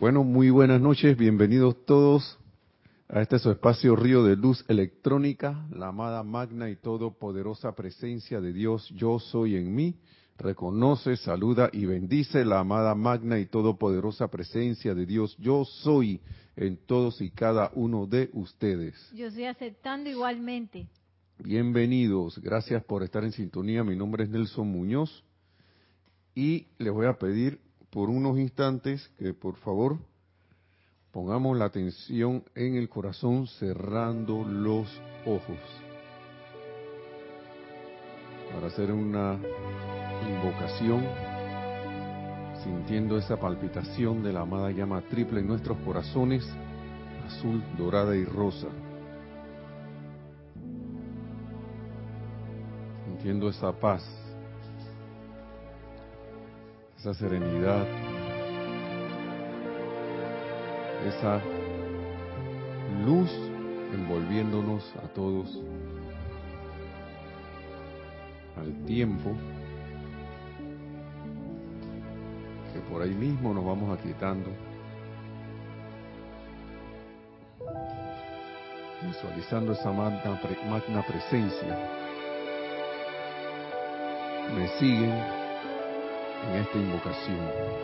Bueno, muy buenas noches, bienvenidos todos a este su espacio Río de Luz Electrónica, la amada magna y todopoderosa presencia de Dios, yo soy en mí, reconoce, saluda y bendice la amada magna y todopoderosa presencia de Dios, yo soy en todos y cada uno de ustedes. Yo estoy aceptando igualmente. Bienvenidos, gracias por estar en sintonía, mi nombre es Nelson Muñoz y les voy a pedir por unos instantes que por favor pongamos la atención en el corazón cerrando los ojos para hacer una invocación sintiendo esa palpitación de la amada llama triple en nuestros corazones azul, dorada y rosa. Sintiendo esa paz esa serenidad, esa luz envolviéndonos a todos al tiempo que por ahí mismo nos vamos aquietando, visualizando esa magna presencia. Me siguen en esta invocación.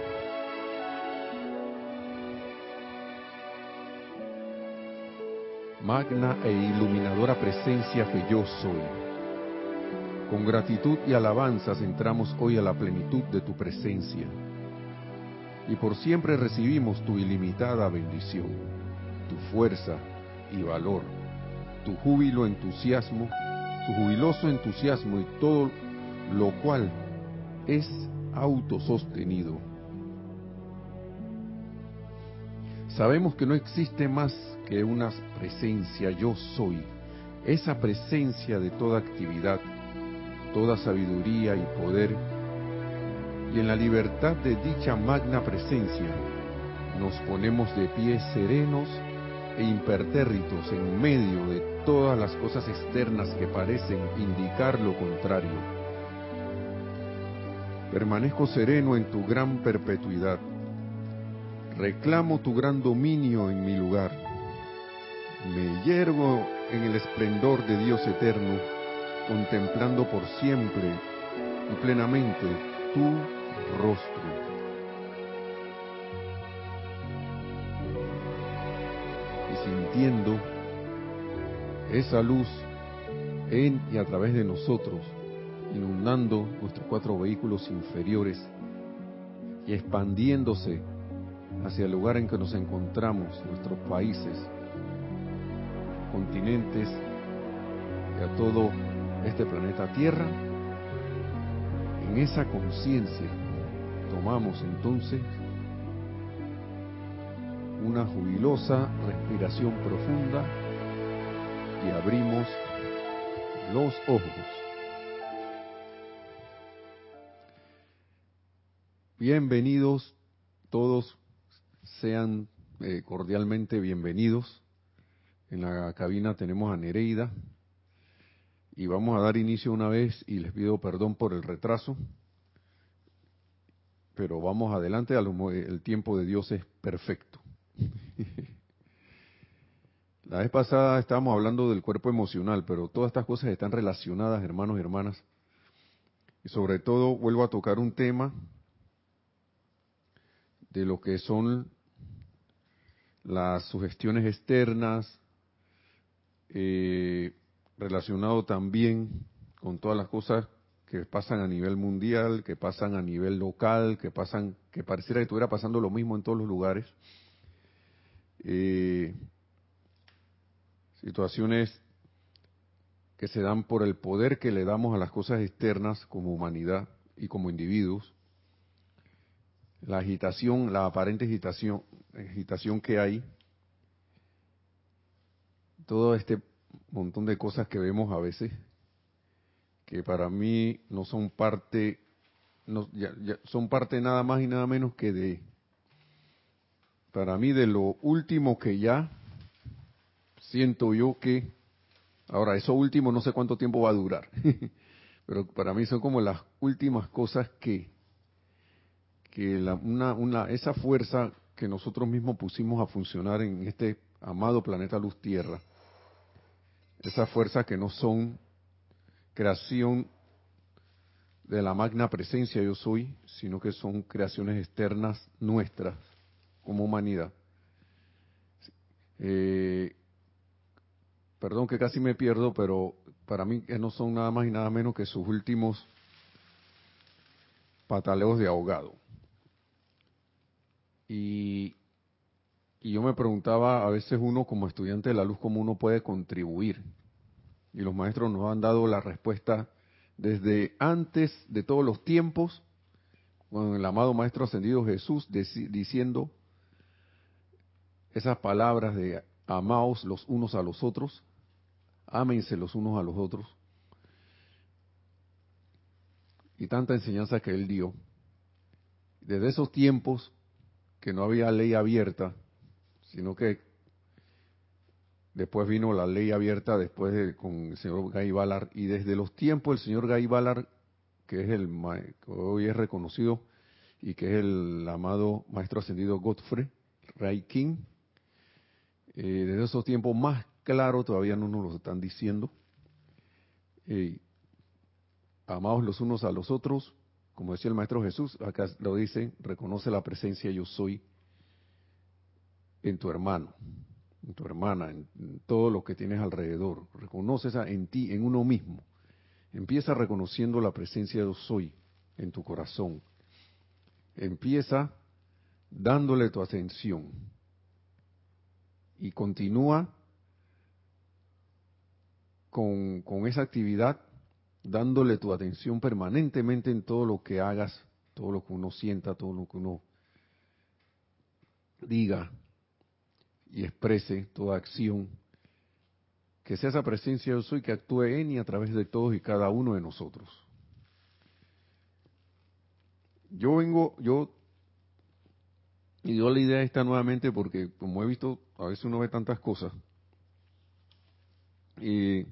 Magna e iluminadora presencia que yo soy. Con gratitud y alabanzas entramos hoy a la plenitud de tu presencia. Y por siempre recibimos tu ilimitada bendición, tu fuerza y valor, tu júbilo, entusiasmo, tu jubiloso entusiasmo y todo lo cual es autosostenido. Sabemos que no existe más que una presencia yo soy, esa presencia de toda actividad, toda sabiduría y poder, y en la libertad de dicha magna presencia nos ponemos de pie serenos e impertérritos en medio de todas las cosas externas que parecen indicar lo contrario Permanezco sereno en tu gran perpetuidad. Reclamo tu gran dominio en mi lugar. Me yergo en el esplendor de Dios eterno, contemplando por siempre y plenamente tu rostro. Y sintiendo esa luz en y a través de nosotros, inundando nuestros cuatro vehículos inferiores y expandiéndose hacia el lugar en que nos encontramos, nuestros países, continentes y a todo este planeta Tierra, en esa conciencia tomamos entonces una jubilosa respiración profunda y abrimos los ojos. Bienvenidos, todos sean eh, cordialmente bienvenidos. En la cabina tenemos a Nereida y vamos a dar inicio una vez y les pido perdón por el retraso, pero vamos adelante, el tiempo de Dios es perfecto. La vez pasada estábamos hablando del cuerpo emocional, pero todas estas cosas están relacionadas, hermanos y hermanas. Y sobre todo vuelvo a tocar un tema de lo que son las sugestiones externas, eh, relacionado también con todas las cosas que pasan a nivel mundial, que pasan a nivel local, que pasan, que pareciera que estuviera pasando lo mismo en todos los lugares. Eh, situaciones que se dan por el poder que le damos a las cosas externas como humanidad y como individuos, la agitación, la aparente agitación, agitación que hay, todo este montón de cosas que vemos a veces, que para mí no son parte, no, son parte nada más y nada menos que de, para mí de lo último que ya siento yo que, ahora eso último no sé cuánto tiempo va a durar, pero para mí son como las últimas cosas que que la, una, una, esa fuerza que nosotros mismos pusimos a funcionar en este amado planeta Luz Tierra, esas fuerzas que no son creación de la magna presencia yo soy, sino que son creaciones externas nuestras como humanidad. Eh, perdón que casi me pierdo, pero para mí no son nada más y nada menos que sus últimos pataleos de ahogado. Y, yo me preguntaba a veces uno como estudiante de la luz cómo uno puede contribuir. Y los maestros nos han dado la respuesta desde antes de todos los tiempos, con el amado Maestro Ascendido Jesús diciendo esas palabras de amaos los unos a los otros, ámense los unos a los otros, y tanta enseñanza que él dio. Desde esos tiempos que no había ley abierta, sino que Después vino la ley abierta después de, con el señor Guy Ballard y desde los tiempos del señor Guy Ballard, que es el que hoy es reconocido y que es el amado maestro ascendido Godfrey Ray eh, desde esos tiempos más claro todavía no nos lo están diciendo. Eh, amados los unos a los otros, como decía el maestro Jesús, acá lo dice, reconoce la presencia yo soy en tu hermano en tu hermana, en, todo lo que tienes alrededor. Reconoces en ti, en uno mismo. Empieza reconociendo la presencia yo soy en tu corazón. Empieza dándole tu atención. Y continúa con, con esa actividad dándole tu atención permanentemente en todo lo que hagas, todo lo que uno sienta, todo lo que uno diga, y exprese toda acción, que sea esa presencia yo soy que actúe en y a través de todos y cada uno de nosotros. Yo vengo, yo, y yo la idea está nuevamente porque como he visto, a veces uno ve tantas cosas, y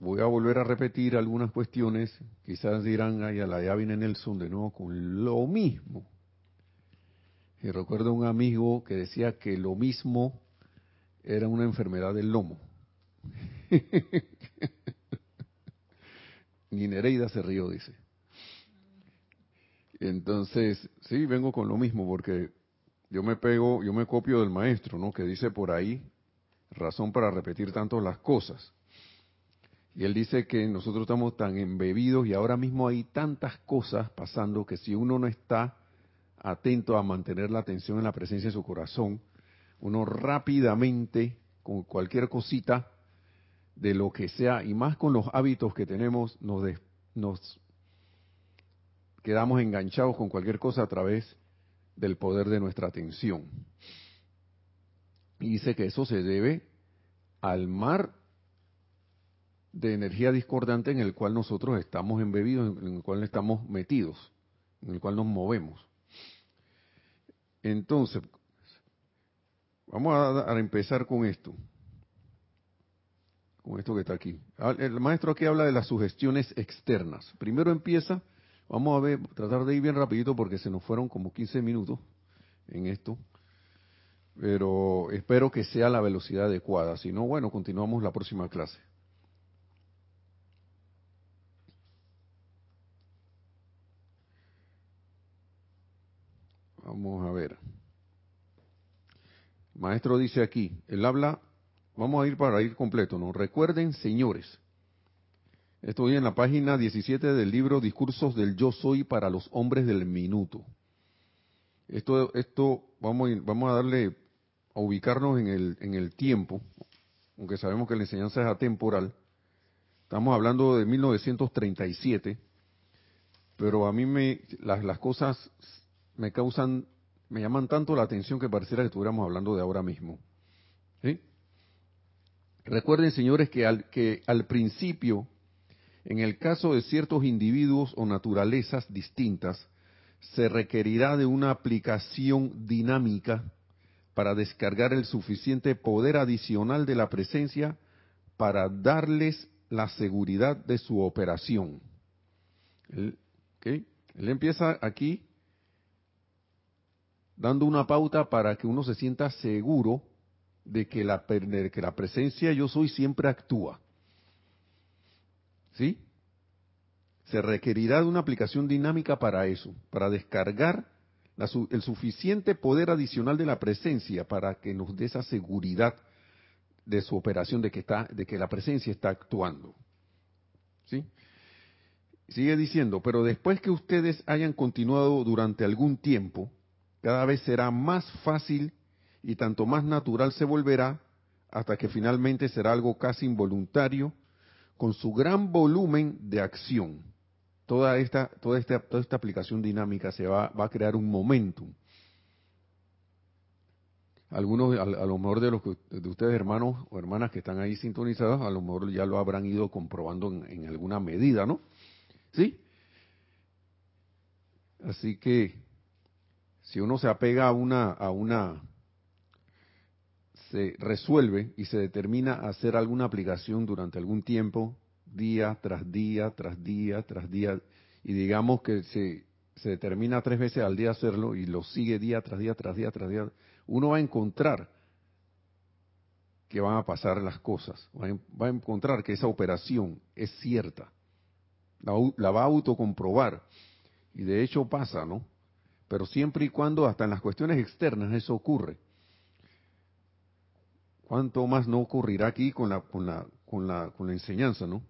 voy a volver a repetir algunas cuestiones, quizás dirán, ay, a la ya viene Nelson de nuevo con lo mismo. Y recuerdo un amigo que decía que lo mismo era una enfermedad del lomo. Ni Nereida se rió, dice. Entonces, sí, vengo con lo mismo porque yo me pego, yo me copio del maestro, ¿no? Que dice por ahí, razón para repetir tanto las cosas. Y él dice que nosotros estamos tan embebidos y ahora mismo hay tantas cosas pasando que si uno no está atento a mantener la atención en la presencia de su corazón, uno rápidamente, con cualquier cosita, de lo que sea, y más con los hábitos que tenemos, nos, quedamos enganchados con cualquier cosa a través del poder de nuestra atención. Y dice que eso se debe al mar de energía discordante en el cual nosotros estamos embebidos, en el cual estamos metidos, en el cual nos movemos. Entonces, vamos a, empezar con esto. Con esto que está aquí. Ah, el maestro aquí habla de las sugestiones externas. Primero empieza, vamos a ver, tratar de ir bien rapidito porque se nos fueron como 15 minutos en esto. Pero espero que sea la velocidad adecuada. Si no, bueno, continuamos la próxima clase. Vamos a ver. Maestro dice aquí, él habla, vamos a ir para ir completo, ¿no? Recuerden, señores, estoy en la página 17 del libro Discursos del Yo Soy para los Hombres del Minuto. Esto, esto vamos, vamos a darle, a ubicarnos en el, en el tiempo, aunque sabemos que la enseñanza es atemporal. Estamos hablando de 1937, pero a mí me, las, las cosas me causan, me llaman tanto la atención que pareciera que estuviéramos hablando de ahora mismo. Recuerden, señores, que al, principio, en el caso de ciertos individuos o naturalezas distintas, se requerirá de una aplicación dinámica para descargar el suficiente poder adicional de la presencia para darles la seguridad de su operación. Él empieza aquí dando una pauta para que uno se sienta seguro de que la, que la presencia yo soy siempre actúa. ¿Sí? Se requerirá de una aplicación dinámica para eso, para descargar el suficiente poder adicional de la presencia para que nos dé esa seguridad de su operación, de que, está, de que la presencia está actuando. ¿Sí? Sigue diciendo, pero después que ustedes hayan continuado durante algún tiempo, cada vez será más fácil y tanto más natural se volverá hasta que finalmente será algo casi involuntario con su gran volumen de acción. Toda esta, toda esta, toda esta aplicación dinámica se va, va a crear un momentum. Algunos, a, lo mejor de los de ustedes hermanos o hermanas que están ahí sintonizados, a lo mejor ya lo habrán ido comprobando en, en alguna medida, ¿no? ¿Sí? Así que si uno se apega a una, a una, se resuelve y se determina hacer alguna aplicación durante algún tiempo, día tras día, tras día, tras día, y digamos que se, se determina tres veces al día hacerlo y lo sigue día tras día, tras día, tras día, uno va a encontrar que van a pasar las cosas, va a, encontrar que esa operación es cierta, la, la va a autocomprobar, y de hecho pasa, ¿no? Pero siempre y cuando hasta en las cuestiones externas eso ocurre. ¿Cuánto más no ocurrirá aquí con la, con la, con la, con la enseñanza, no?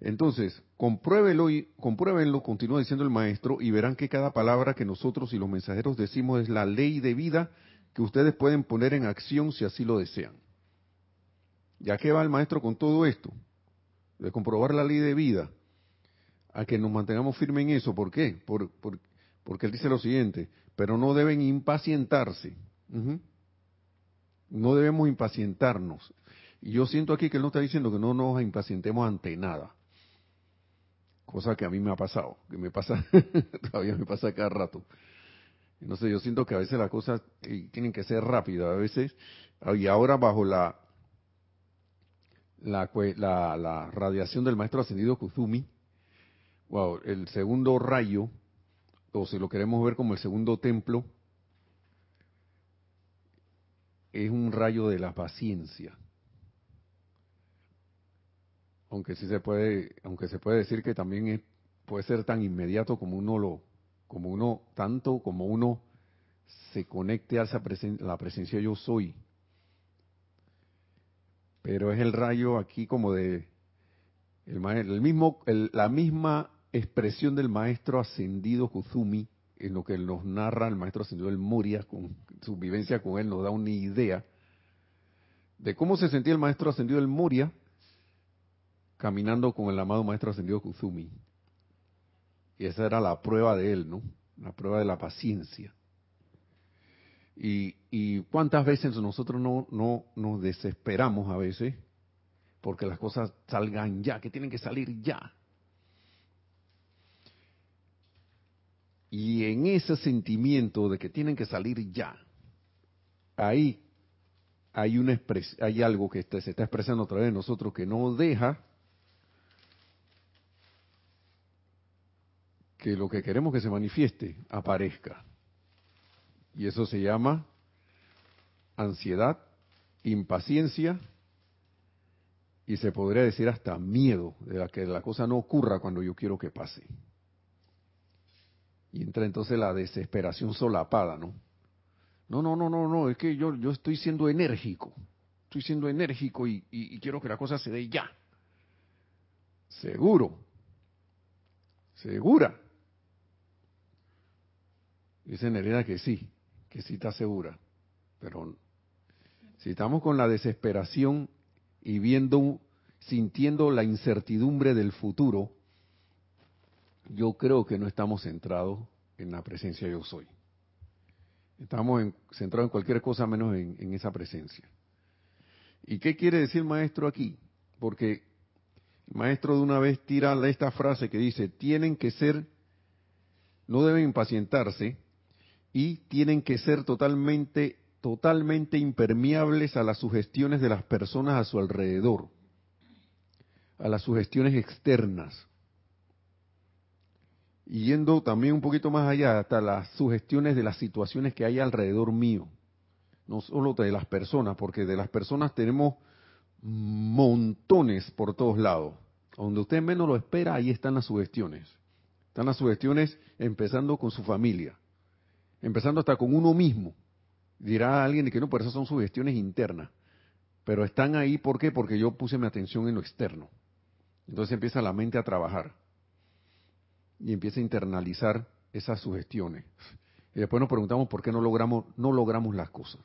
Entonces, compruébelo y compruébenlo, continúa diciendo el maestro, y verán que cada palabra que nosotros y los mensajeros decimos es la ley de vida que ustedes pueden poner en acción si así lo desean. ¿Ya qué va el maestro con todo esto? De comprobar la ley de vida, a que nos mantengamos firmes en eso. ¿Por qué? Por, por, porque él dice lo siguiente, pero no deben impacientarse. No debemos impacientarnos. Y yo siento aquí que él no está diciendo que no nos impacientemos ante nada. Cosa que a mí me ha pasado, que me pasa, todavía me pasa cada rato. No sé, yo siento que a veces las cosas eh, tienen que ser rápidas, a veces, y ahora bajo la, la, la, la radiación del maestro ascendido Kuzumi, wow, el segundo rayo o si lo queremos ver como el segundo templo, es un rayo de la paciencia. Aunque sí se puede, aunque se puede decir que también puede ser tan inmediato como uno lo, como uno, tanto como uno se conecte a esa la presencia yo soy. Pero es el rayo aquí como de el, el mismo, la misma expresión del maestro ascendido Kuzumi, en lo que nos narra el maestro ascendido del Muria, con su vivencia con él, nos da una idea de cómo se sentía el maestro ascendido del Muria caminando con el amado maestro ascendido Kuzumi. Y esa era la prueba de él, ¿no? La prueba de la paciencia. Y, y cuántas veces nosotros no, no nos desesperamos a veces porque las cosas salgan ya, que tienen que salir ya. Y en ese sentimiento de que tienen que salir ya, ahí hay, una hay algo que se está expresando a través de nosotros que no deja que lo que queremos que se manifieste aparezca. Y eso se llama ansiedad, impaciencia y se podría decir hasta miedo de que la cosa no ocurra cuando yo quiero que pase. Y entra entonces la desesperación solapada, ¿no? No, no, no, no, no, es que yo, yo estoy siendo enérgico. Estoy siendo enérgico y, y, quiero que la cosa se dé ya. Seguro. Segura. Dice Nereida que sí, que sí está segura. Pero si estamos con la desesperación y viendo, sintiendo la incertidumbre del futuro, yo creo que no estamos centrados en la presencia yo soy. Estamos centrados en cualquier cosa menos en, esa presencia. ¿Y qué quiere decir maestro aquí? Porque el maestro de una vez tira esta frase que dice, tienen que ser, no deben impacientarse y tienen que ser totalmente, totalmente impermeables a las sugestiones de las personas a su alrededor, a las sugestiones externas Yendo también un poquito más allá, hasta las sugestiones de las situaciones que hay alrededor mío, no solo de las personas, porque de las personas tenemos montones por todos lados. Donde usted menos lo espera, ahí están las sugestiones. Están las sugestiones empezando con su familia, empezando hasta con uno mismo. Dirá alguien que no, pero esas son sugestiones internas. Pero están ahí, ¿por qué? Porque yo puse mi atención en lo externo. Entonces empieza la mente a trabajar y empieza a internalizar esas sugestiones. Y después nos preguntamos por qué no logramos, no logramos las cosas.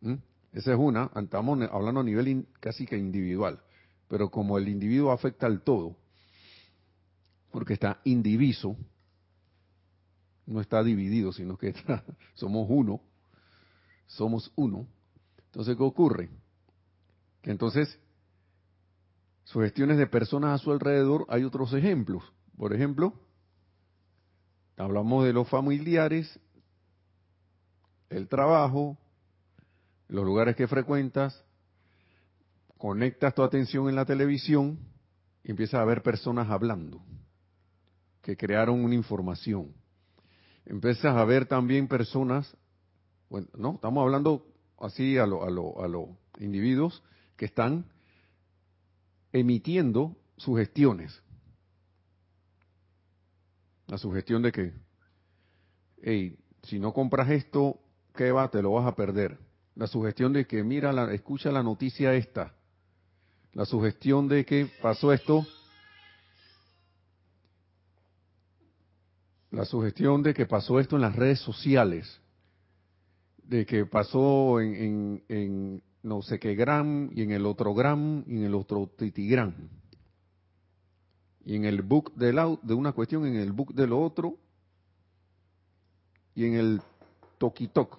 ¿Mm? Esa es una, estamos hablando a nivel casi que individual, pero como el individuo afecta al todo, porque está indiviso, no está dividido, sino que somos uno, somos uno. Entonces, ¿qué ocurre? Que entonces, sugestiones de personas a su alrededor, hay otros ejemplos. Por ejemplo, hablamos de los familiares, el trabajo, los lugares que frecuentas, conectas tu atención en la televisión y empiezas a ver personas hablando que crearon una información. Empiezas a ver también personas, bueno, no, estamos hablando así a los a lo, individuos que están emitiendo sugestiones. La sugestión de que, hey, si no compras esto, ¿qué va? Te lo vas a perder. La sugestión de que, mira, la, escucha la noticia esta. La sugestión de que pasó esto, la sugestión de que pasó esto en las redes sociales, de que pasó en, en, no sé qué gram, y en el otro gram, y en el otro titigram. Y en el book de, la, de una cuestión, en el book de lo otro, y en el toquitok.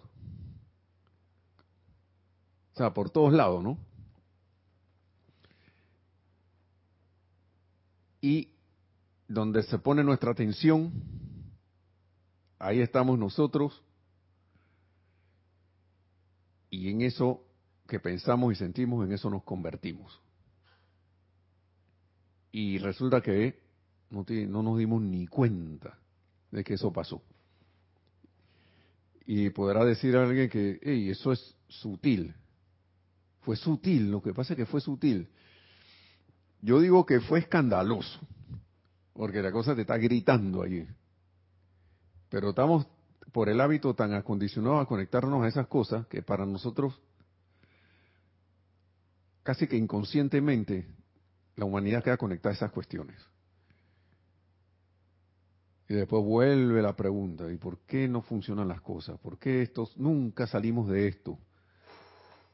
O sea, por todos lados, ¿no? Y donde se pone nuestra atención, ahí estamos nosotros y en eso que pensamos y sentimos, en eso nos convertimos. Y resulta que no, nos dimos ni cuenta de que eso pasó. Y podrá decir alguien que, hey, eso es sutil. Fue sutil, lo que pasa es que fue sutil. Yo digo que fue escandaloso, porque la cosa te está gritando allí. Pero estamos por el hábito tan acondicionado a conectarnos a esas cosas que para nosotros casi que inconscientemente la humanidad queda conectada a esas cuestiones. Y después vuelve la pregunta, ¿y por qué no funcionan las cosas? ¿Por qué estos nunca salimos de esto?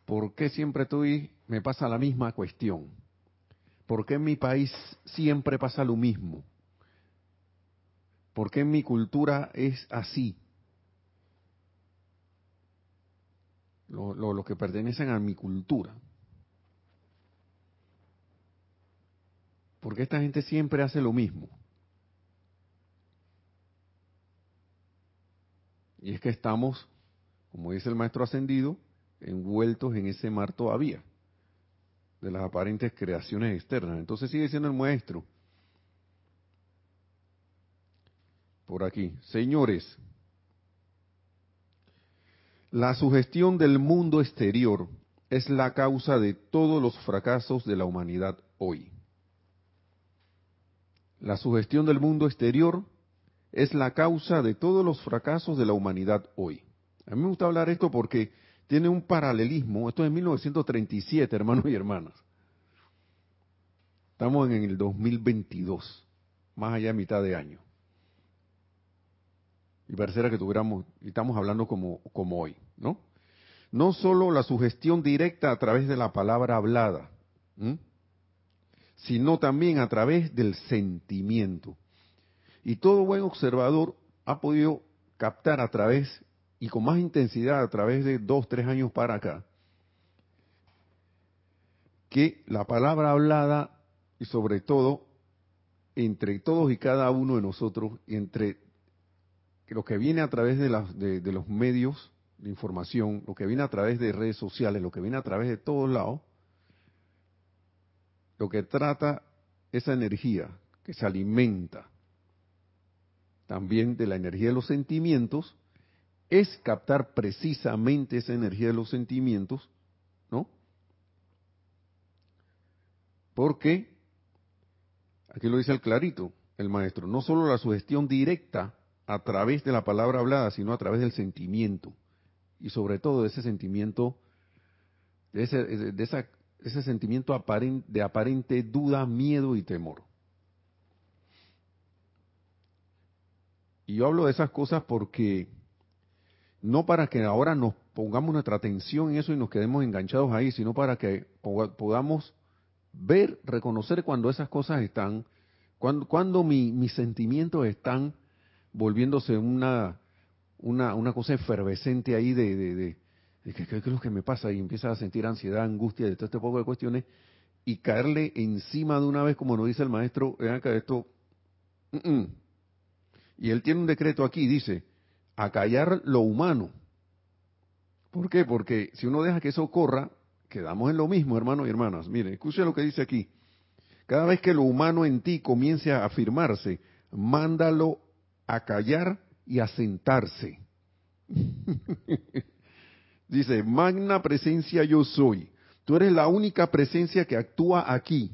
¿Por qué siempre estoy, me pasa la misma cuestión? ¿Por qué en mi país siempre pasa lo mismo? ¿Por qué en mi cultura es así? Lo, que pertenecen a mi cultura. Porque esta gente siempre hace lo mismo. Y es que estamos, como dice el maestro ascendido, envueltos en ese mar todavía, de las aparentes creaciones externas. Entonces sigue siendo el maestro, por aquí. Señores, la sugestión del mundo exterior es la causa de todos los fracasos de la humanidad hoy. La sugestión del mundo exterior es la causa de todos los fracasos de la humanidad hoy. A mí me gusta hablar esto porque tiene un paralelismo. Esto es 1937, hermanos y hermanas. Estamos en el 2022, más allá de mitad de año y pareciera que tuviéramos, y estamos hablando como, como hoy, ¿no? No solo la sugestión directa a través de la palabra hablada, sino también a través del sentimiento. Y todo buen observador ha podido captar a través, y con más intensidad a través de dos, tres años para acá, que la palabra hablada, y sobre todo entre todos y cada uno de nosotros, entre lo que viene a través de, de, los medios de información, lo que viene a través de redes sociales, lo que viene a través de todos lados, lo que trata esa energía que se alimenta también de la energía de los sentimientos, es captar precisamente esa energía de los sentimientos, ¿no? Porque, aquí lo dice el clarito, el maestro, no solo la sugestión directa a través de la palabra hablada, sino a través del sentimiento. Y sobre todo de ese sentimiento, de de esa, ese sentimiento de aparente duda, miedo y temor. Y yo hablo de esas cosas porque no para que ahora nos pongamos nuestra atención en eso y nos quedemos enganchados ahí, sino para que podamos ver, reconocer cuando esas cosas están, cuando, cuando mis sentimientos están volviéndose una, una, una cosa efervescente ahí de, ¿qué, es lo que me pasa? Y empieza a sentir ansiedad, angustia, de todo este poco de cuestiones, y caerle encima de una vez, como nos dice el maestro, vean que esto, y él tiene un decreto aquí, dice, acallar lo humano. ¿Por qué? Porque si uno deja que eso ocurra, quedamos en lo mismo, hermanos y hermanas. Miren, escuchen lo que dice aquí. Cada vez que lo humano en ti comience a afirmarse, mándalo a callar y a sentarse. dice, magna presencia yo soy. Tú eres la única presencia que actúa aquí.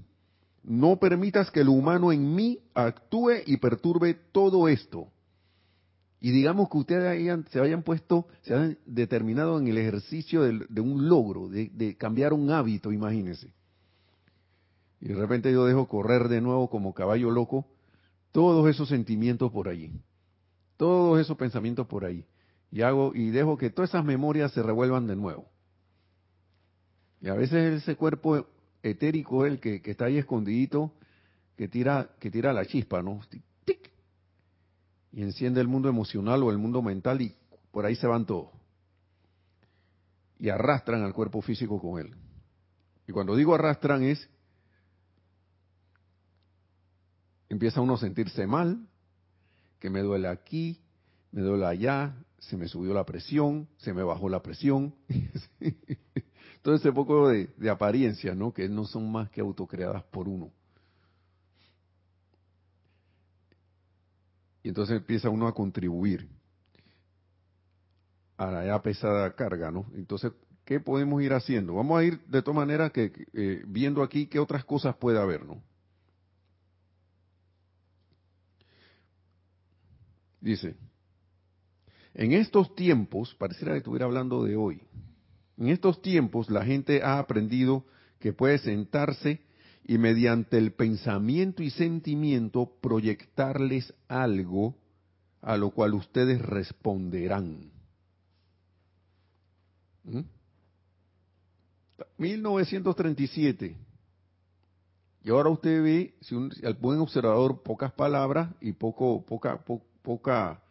No permitas que lo humano en mí actúe y perturbe todo esto. Y digamos que ustedes se hayan puesto, se hayan determinado en el ejercicio de, un logro, de, cambiar un hábito, imagínense. Y de repente yo dejo correr de nuevo como caballo loco todos esos sentimientos por allí, todos esos pensamientos por ahí. Y hago y dejo que todas esas memorias se revuelvan de nuevo. Y a veces ese cuerpo etérico el que, que está ahí escondidito, que tira, que tira la chispa, ¿no? y enciende el mundo emocional o el mundo mental y por ahí se van todos. Y arrastran al cuerpo físico con él. Y cuando digo arrastran es, empieza uno a sentirse mal, que me duele aquí, me duele allá, se me subió la presión, se me bajó la presión. Todo ese poco de, de apariencia, ¿no? Que no son más que autocreadas por uno. Y entonces empieza uno a contribuir a la pesada carga, ¿no? Entonces, ¿qué podemos ir haciendo? Vamos a ir de todas maneras que eh, viendo aquí qué otras cosas puede haber, ¿no? Dice, en estos tiempos, pareciera que estuviera hablando de hoy, en estos tiempos la gente ha aprendido que puede sentarse y mediante el pensamiento y sentimiento proyectarles algo a lo cual ustedes responderán. 1937. ¿Mm? Y ahora usted ve, si un, al buen observador, pocas palabras y poco, poca, poca,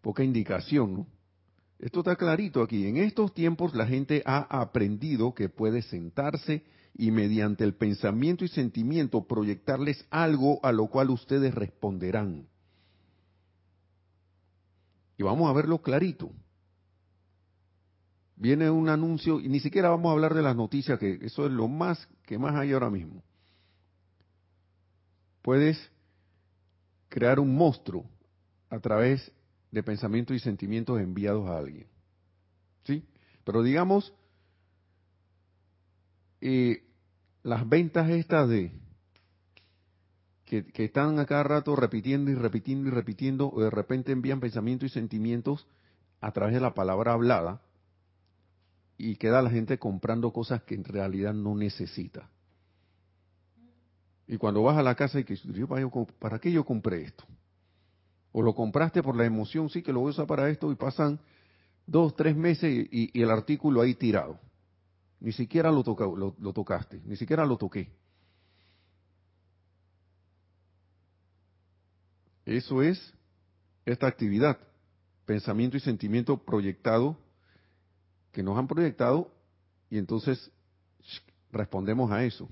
poca indicación. ¿no? Esto está clarito aquí. En estos tiempos la gente ha aprendido que puede sentarse y mediante el pensamiento y sentimiento proyectarles algo a lo cual ustedes responderán. Y vamos a verlo clarito. Viene un anuncio, y ni siquiera vamos a hablar de las noticias, que eso es lo más que más hay ahora mismo. Puedes crear un monstruo a través de pensamientos y sentimientos enviados a alguien. ¿Sí? Pero digamos, eh, las ventas estas de que, están a cada rato repitiendo y repitiendo y repitiendo, o de repente envían pensamientos y sentimientos a través de la palabra hablada, y queda la gente comprando cosas que en realidad no necesita. Y cuando vas a la casa y que ¿para qué yo compré esto? O lo compraste por la emoción, sí que lo voy a usar para esto y pasan dos, tres meses y el artículo ahí tirado. Ni siquiera lo, lo, tocaste, ni siquiera lo toqué. Eso es esta actividad, pensamiento y sentimiento proyectado, que nos han proyectado y entonces respondemos a eso.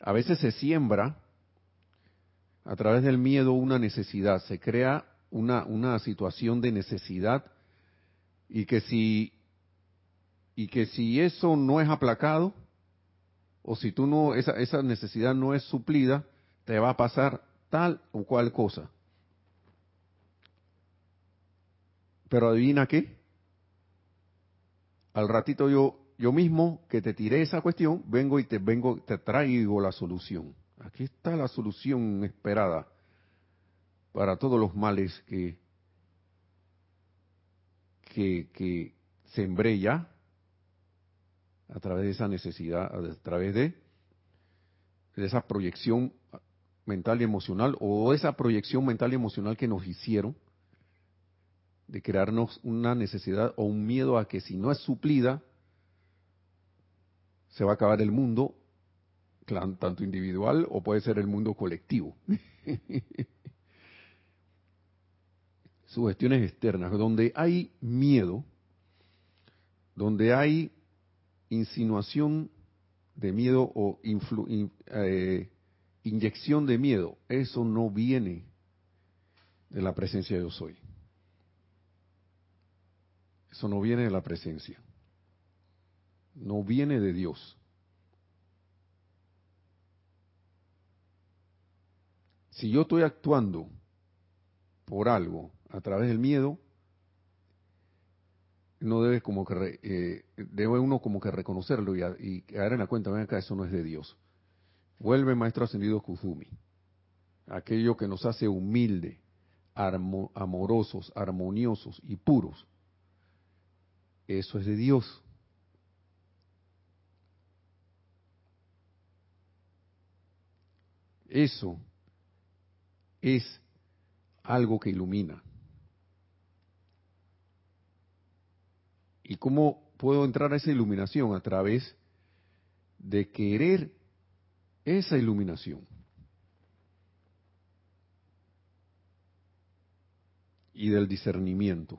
A veces se siembra a través del miedo una necesidad, se crea una, una situación de necesidad y que si y que si eso no es aplacado, o si tú no, esa, esa necesidad no es suplida, te va a pasar tal o cual cosa. Pero adivina qué? Al ratito yo yo mismo que te tiré esa cuestión, vengo y te vengo te traigo la solución. Aquí está la solución esperada para todos los males que que, que sembré ya a través de esa necesidad, a través de, de esa proyección mental y emocional o esa proyección mental y emocional que nos hicieron de crearnos una necesidad o un miedo a que si no es suplida, se va a acabar el mundo, tanto individual o puede ser el mundo colectivo. Sugestiones externas, donde hay miedo, donde hay insinuación de miedo o eh, inyección de miedo, eso no viene de la presencia de yo soy. Eso no viene de la presencia. No viene de Dios. Si yo estoy actuando por algo a través del miedo, no debe como que eh, debe uno como que reconocerlo y, caer en la cuenta, ven acá, eso no es de Dios. Vuelve Maestro Ascendido Kuzumi, aquello que nos hace humilde, amorosos, armoniosos y puros. Eso es de Dios. Eso es algo que ilumina. ¿Y cómo puedo entrar a esa iluminación? A través de querer esa iluminación. Y del discernimiento.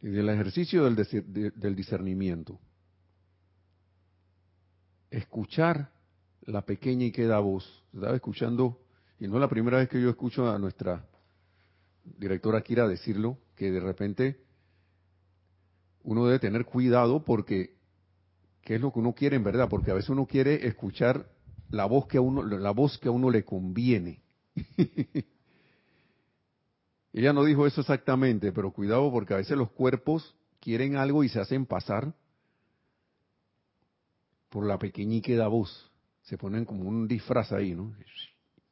Y del ejercicio del, discernimiento. Escuchar la pequeña y queda voz. Estaba escuchando, y no es la primera vez que yo escucho a nuestra directora Kira decirlo, que de repente uno debe tener cuidado porque qué es lo que uno quiere en verdad, porque a veces uno quiere escuchar la voz que a uno, la voz que a uno le conviene. Ella no dijo eso exactamente, pero cuidado porque a veces los cuerpos quieren algo y se hacen pasar por la pequeñique voz. Se ponen como un disfraz ahí, ¿no?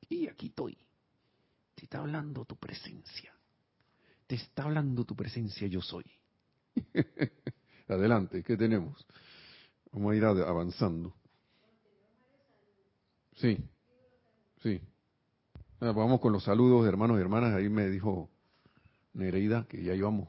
Y aquí estoy. Te está hablando tu presencia. Te está hablando tu presencia, yo soy. Adelante, ¿qué tenemos? Vamos a ir avanzando. Sí, sí. Ah, vamos con los saludos, hermanos y hermanas. Ahí me dijo Nereida que ya íbamos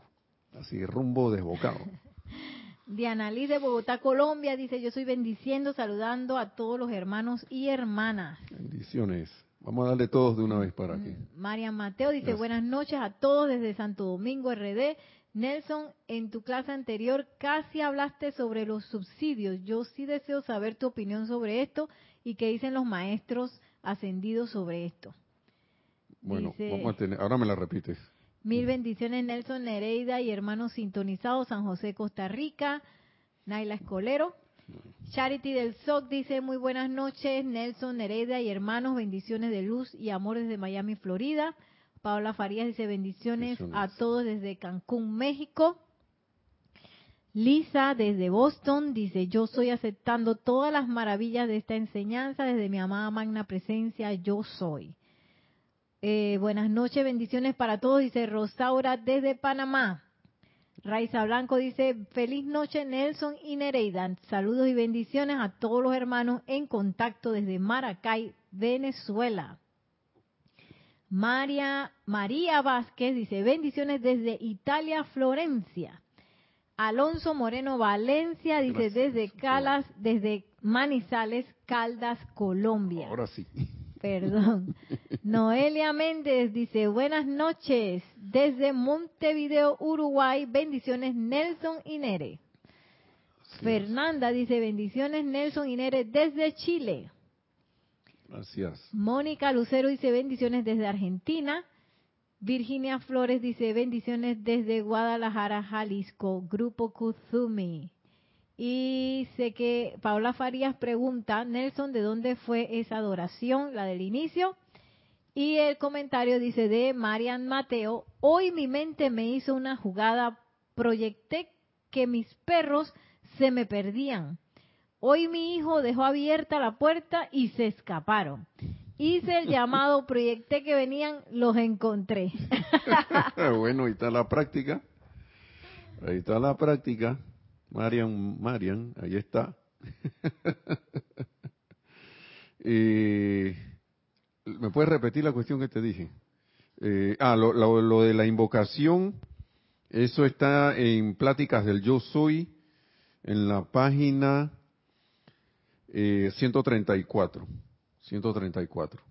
así rumbo desbocado. Diana Liz de Bogotá, Colombia, dice, yo estoy bendiciendo, saludando a todos los hermanos y hermanas. Bendiciones. Vamos a darle todos de una vez para aquí. María Mateo dice, buenas noches a todos desde Santo Domingo, RD. Nelson, en tu clase anterior casi hablaste sobre los subsidios. Yo sí deseo saber tu opinión sobre esto y qué dicen los maestros ascendidos sobre esto. Bueno, vamos a tener, ahora me la repites. Mil bendiciones Nelson Nereida y hermanos sintonizados San José, Costa Rica. Naila Escolero. Charity del SOC dice muy buenas noches Nelson Nereida y hermanos, bendiciones de luz y amor desde Miami, Florida. Paola Farías dice bendiciones, a todos desde Cancún, México. Lisa desde Boston dice, yo estoy aceptando todas las maravillas de esta enseñanza desde mi amada magna presencia, yo soy. Eh, buenas noches, bendiciones para todos, dice Rosaura desde Panamá. Raiza Blanco dice, feliz noche Nelson y Nereida. Saludos y bendiciones a todos los hermanos en contacto desde Maracay, Venezuela. María, María Vázquez dice, bendiciones desde Italia, Florencia. Alonso Moreno Valencia dice desde Calas, desde Manizales, Caldas, Colombia. Ahora sí. Perdón. Noelia Méndez dice, buenas noches desde Montevideo, Uruguay. Bendiciones Nelson y Nere. Fernanda dice, bendiciones Nelson y Nere desde Chile. Gracias. Mónica Lucero dice bendiciones desde Argentina. Virginia Flores dice bendiciones desde Guadalajara, Jalisco, Grupo Kuzumi. Y sé que Paula Farías pregunta, Nelson, ¿de dónde fue esa adoración, la del inicio? Y el comentario dice de Marian Mateo, hoy mi mente me hizo una jugada, proyecté que mis perros se me perdían. Hoy mi hijo dejó abierta la puerta y se escaparon. Hice el llamado, proyecté que venían, los encontré. bueno, ahí está la práctica. Ahí está la práctica. Marian, Marian, ahí está. ¿Me puedes repetir la cuestión que te dije? Eh, ah, lo, de la invocación, eso está en Pláticas del Yo Soy, en la página 134. Eh, 134.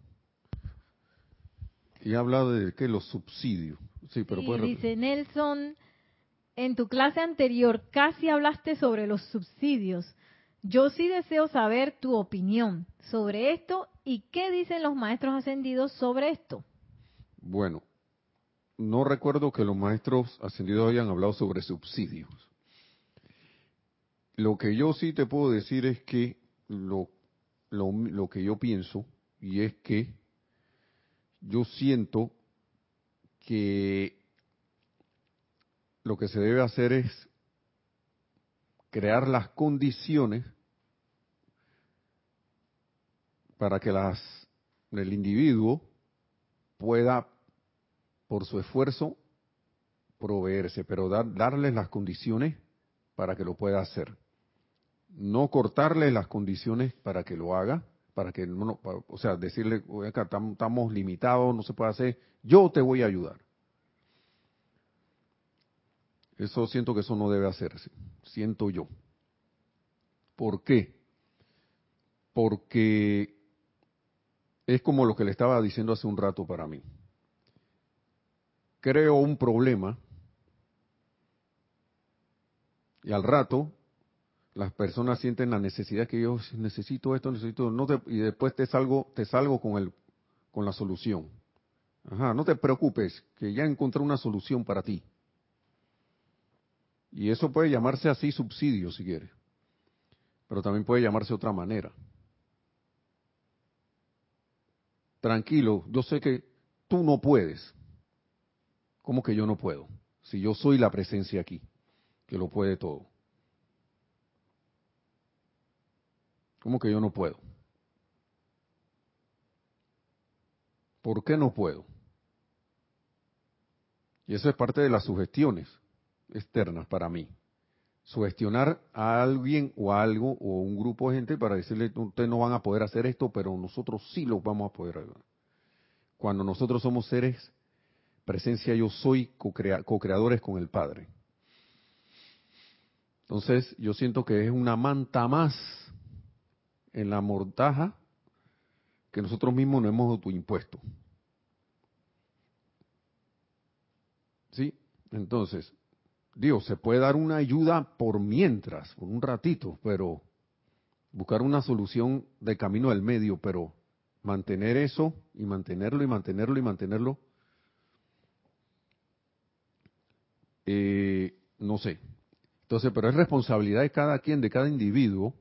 Y habla de que los subsidios. Sí, pero dice Nelson, en tu clase anterior casi hablaste sobre los subsidios. Yo sí deseo saber tu opinión sobre esto y qué dicen los maestros ascendidos sobre esto. Bueno, no recuerdo que los maestros ascendidos hayan hablado sobre subsidios. Lo que yo sí te puedo decir es que lo, lo, lo que yo pienso, y es que yo siento que lo que se debe hacer es crear las condiciones para que las, el individuo pueda, por su esfuerzo, proveerse, pero dar, darles las condiciones para que lo pueda hacer. No cortarle las condiciones para que lo haga, para que no, o sea, decirle, estamos limitados, no se puede hacer, yo te voy a ayudar. Eso siento que eso no debe hacerse, siento yo. ¿Por qué? Porque es como lo que le estaba diciendo hace un rato para mí. Creo un problema y al rato las personas sienten la necesidad que yo necesito esto, necesito no y después te salgo te salgo con el con la solución. Ajá, no te preocupes, que ya encontré una solución para ti. Y eso puede llamarse así subsidio si quieres. Pero también puede llamarse otra manera. tranquilo, yo sé que tú no puedes. ¿Cómo que yo no puedo? Si yo soy la presencia aquí, que lo puede todo. ¿Cómo que yo no puedo? ¿Por qué no puedo? Y eso es parte de las sugestiones externas para mí. Sugestionar a alguien o a algo o un grupo de gente para decirle, ustedes no van a poder hacer esto, pero nosotros sí lo vamos a poder hacer. Cuando nosotros somos seres, presencia yo soy, co-creadores con el Padre. Entonces yo siento que es una manta más en la mortaja que nosotros mismos no hemos autoimpuesto. ¿Sí? Entonces, Dios, se puede dar una ayuda por mientras, por un ratito, pero buscar una solución de camino del medio, pero mantener eso y mantenerlo y mantenerlo y mantenerlo, eh, no sé. Entonces, pero es responsabilidad de cada quien, de cada individuo,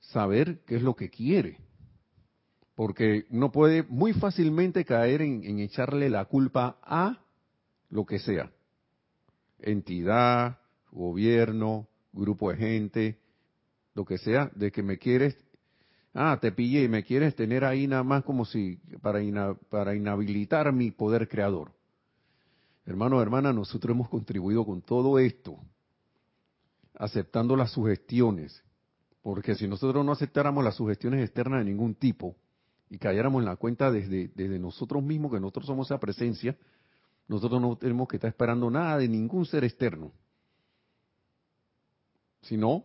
saber qué es lo que quiere. Porque uno puede muy fácilmente caer en echarle la culpa a lo que sea, entidad, gobierno, grupo de gente, lo que sea, de que me quieres, ah, te pillé y me quieres tener ahí nada más como si, para, para inhabilitar mi poder creador. Hermano, hermana, nosotros hemos contribuido con todo esto, aceptando las sugestiones, porque si nosotros no aceptáramos las sugestiones externas de ningún tipo y cayéramos en la cuenta desde, desde nosotros mismos que nosotros somos esa presencia, nosotros no tenemos que estar esperando nada de ningún ser externo, sino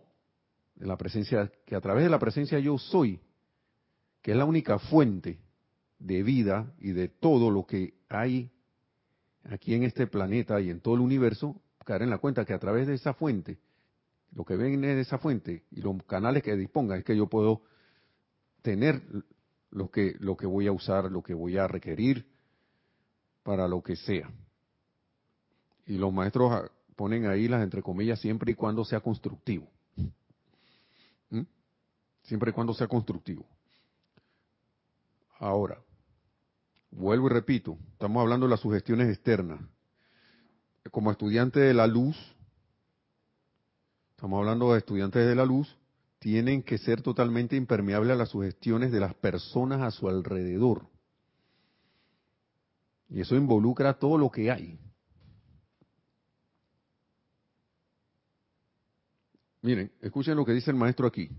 de la presencia, que a través de la presencia yo soy, que es la única fuente de vida y de todo lo que hay aquí en este planeta y en todo el universo, caer en la cuenta que a través de esa fuente, lo que viene de esa fuente y los canales que disponga es que yo puedo tener lo que, lo que voy a usar, lo que voy a requerir, para lo que sea. Y los maestros ah, ponen ahí las entre comillas siempre y cuando sea constructivo. ¿Mm? Siempre y cuando sea constructivo. Ahora, vuelvo y repito, estamos hablando de las sugestiones externas. Como estudiante de la luz, estamos hablando de estudiantes de la luz, tienen que ser totalmente impermeables a las sugestiones de las personas a su alrededor. Y eso involucra todo lo que hay. Miren, escuchen lo que dice el maestro aquí.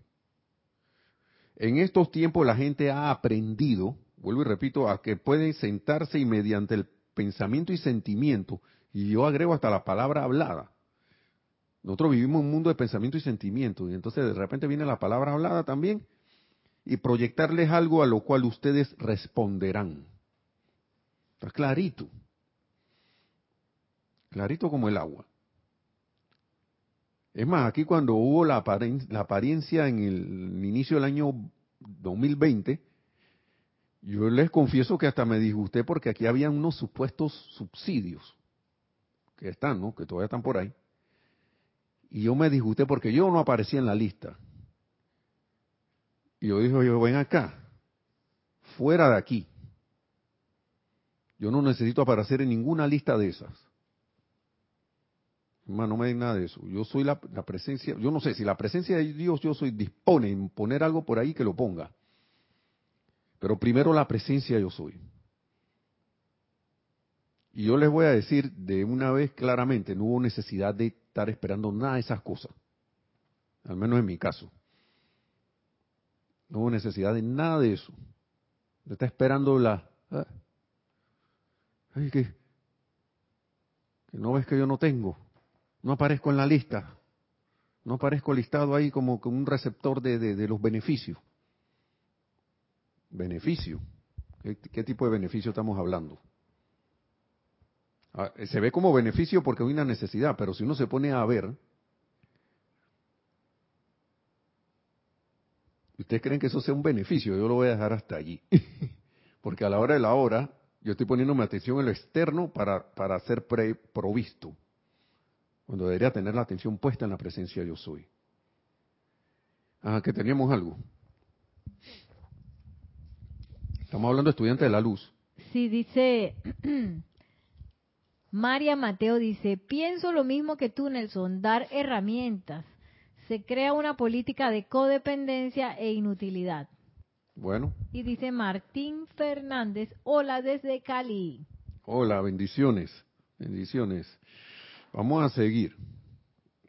En estos tiempos la gente ha aprendido, vuelvo y repito, a que pueden sentarse y mediante el pensamiento y sentimiento, y yo agrego hasta la palabra hablada. Nosotros vivimos un mundo de pensamiento y sentimiento, y entonces de repente viene la palabra hablada también, y proyectarles algo a lo cual ustedes responderán. Está clarito. Clarito como el agua. Es más, aquí cuando hubo la, apariencia en el, inicio del año 2020, yo les confieso que hasta me disgusté porque aquí había unos supuestos subsidios que están, ¿no? Que todavía están por ahí. Y yo me disgusté porque yo no aparecía en la lista. Y yo dije, yo ven acá, fuera de aquí. Yo no necesito aparecer en ninguna lista de esas. Hermano, no me den nada de eso. Yo soy la, presencia, yo no sé, si la presencia de Dios yo soy, dispone en poner algo por ahí que lo ponga. Pero primero la presencia yo soy. Y yo les voy a decir de una vez claramente, no hubo necesidad de estar esperando nada de esas cosas. Al menos en mi caso. No hubo necesidad de nada de eso. Estar esperando la... Ay, que, que no ves que yo no tengo. No aparezco en la lista. No aparezco listado ahí como, un receptor de, de, los beneficios. Beneficio. ¿Qué, tipo de beneficio estamos hablando? Ah, se ve como beneficio porque hay una necesidad, pero si uno se pone a ver, ¿ustedes creen que eso sea un beneficio? Yo lo voy a dejar hasta allí. porque a la hora de la hora, yo estoy poniendo mi atención en lo externo para, para ser provisto cuando debería tener la atención puesta en la presencia yo soy. Ah, que teníamos algo. Estamos hablando de estudiantes de la luz. Sí, dice María Mateo dice, pienso lo mismo que tú, Nelson, dar herramientas. Se crea una política de codependencia e inutilidad. Bueno. Y dice Martín Fernández, hola desde Cali. Hola, bendiciones, bendiciones. Vamos a seguir.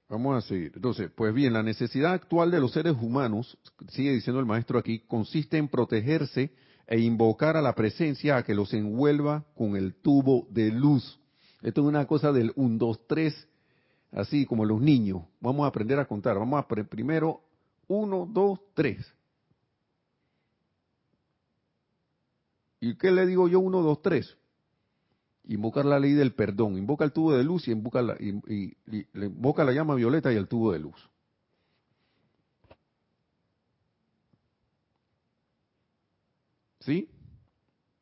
Vamos a seguir. Entonces, pues bien, la necesidad actual de los seres humanos, sigue diciendo el maestro aquí, consiste en protegerse e invocar a la presencia a que los envuelva con el tubo de luz. Esto es una cosa del 1, 2, 3, así como los niños. Vamos a aprender a contar. Vamos a primero 1, 2, 3. ¿Y qué le digo yo 1, 2, 3? invocar la ley del perdón, invoca el tubo de luz y invoca la, y, invoca la llama violeta y el tubo de luz. ¿Sí?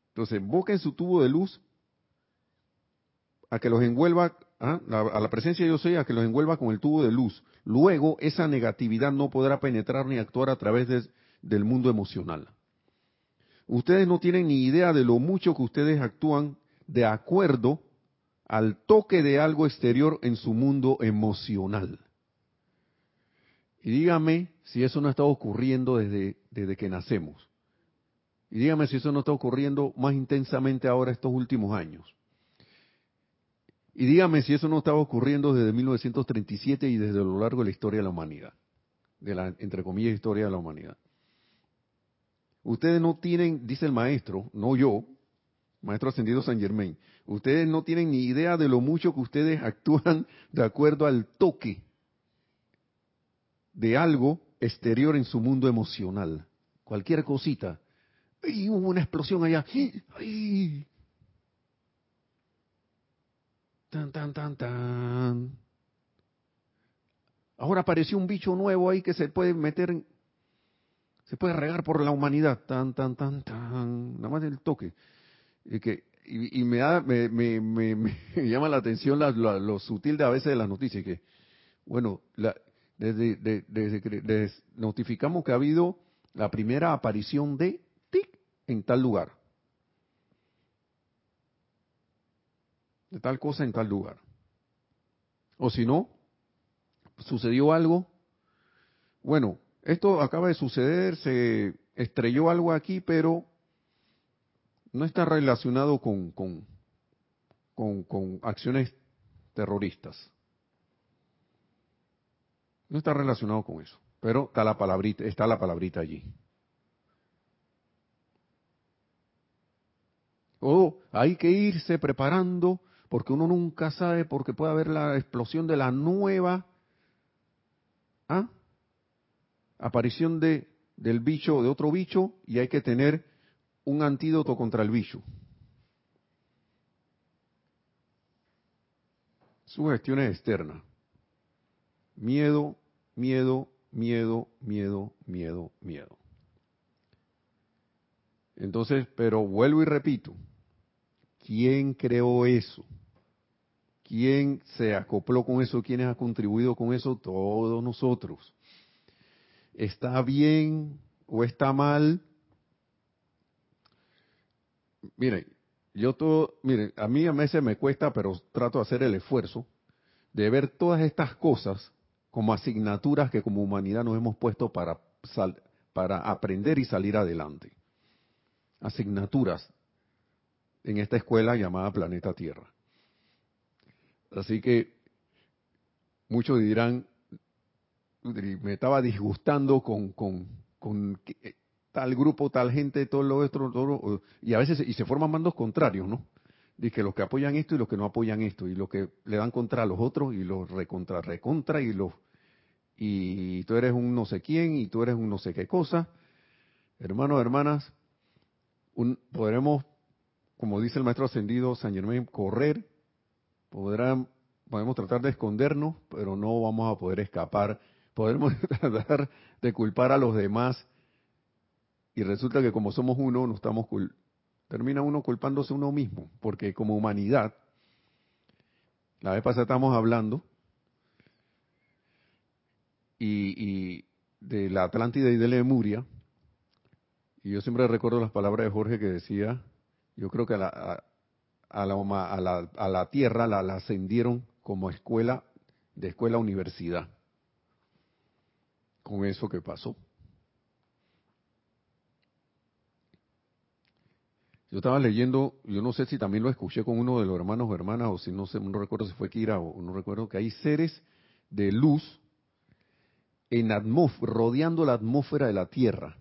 Entonces, invoquen su tubo de luz a que los envuelva, ¿ah? a la presencia de Dios a que los envuelva con el tubo de luz. Luego, esa negatividad no podrá penetrar ni actuar a través del mundo emocional. Ustedes no tienen ni idea de lo mucho que ustedes actúan de acuerdo al toque de algo exterior en su mundo emocional. Y dígame si eso no está ocurriendo desde, desde que nacemos. Y dígame si eso no está ocurriendo más intensamente ahora estos últimos años. Y dígame si eso no estaba ocurriendo desde 1937 y desde lo largo de la historia de la humanidad. De la, entre comillas, historia de la humanidad. Ustedes no tienen, dice el maestro, no yo, Maestro Ascendido San Germain, ustedes no tienen ni idea de lo mucho que ustedes actúan de acuerdo al toque de algo exterior en su mundo emocional. Cualquier cosita. ¡Ay, hubo una explosión allá! ¡Ay! Tan, tan, tan, tan. Ahora apareció un bicho nuevo ahí que se puede meter, se puede regar por la humanidad. Tan, tan, tan, tan. Nada más el toque. Y, que, y, me, da, me, me, me, llama la atención lo sutil de a veces de las noticias, que, bueno, la, desde, desde, que notificamos que ha habido la primera aparición de tic, en tal lugar. De tal cosa en tal lugar. O si no, sucedió algo. Bueno, esto acaba de suceder, se estrelló algo aquí, pero no está relacionado con, con, con, acciones terroristas. No está relacionado con eso. Pero está la palabrita, está la palabrita allí. O hay que irse preparando porque uno nunca sabe porque puede haber la explosión de la nueva ¿ah? Aparición de, del bicho, de otro bicho, y hay que tener un antídoto contra el bicho. Sugestiones externas. Miedo, miedo, miedo, miedo, miedo, miedo. Entonces, pero vuelvo y repito, ¿quién creó eso? ¿Quién se acopló con eso? ¿Quién ha contribuido con eso? Todos nosotros. ¿Está bien o está mal? Miren, yo todo, miren, a mí a veces me cuesta, pero trato de hacer el esfuerzo de ver todas estas cosas como asignaturas que como humanidad nos hemos puesto para, para aprender y salir adelante. Asignaturas en esta escuela llamada Planeta Tierra. Así que muchos dirán, me estaba disgustando con, con, con eh, tal grupo, tal gente, todo lo otro, todo, y a veces y se forman mandos contrarios, ¿no? De que los que apoyan esto y los que no apoyan esto, y los que le dan contra a los otros y los recontra, recontra, y los y tú eres un no sé quién y tú eres un no sé qué cosa. Hermanos, hermanas, podremos, como dice el maestro ascendido San Germain, correr podrán, podemos tratar de escondernos, pero no vamos a poder escapar. Podemos tratar de culpar a los demás y resulta que como somos uno, no estamos termina uno culpándose uno mismo, porque como humanidad, la vez pasada estamos hablando y, de la Atlántida y de Lemuria, y yo siempre recuerdo las palabras de Jorge que decía, yo creo que la, a la, a la, a la tierra la, ascendieron como escuela, de escuela a universidad. Con eso que pasó. Yo estaba leyendo, yo no sé si también lo escuché con uno de los hermanos o hermanas, o si no sé, no recuerdo si fue Kira o no recuerdo, que hay seres de luz en rodeando la atmósfera de la Tierra,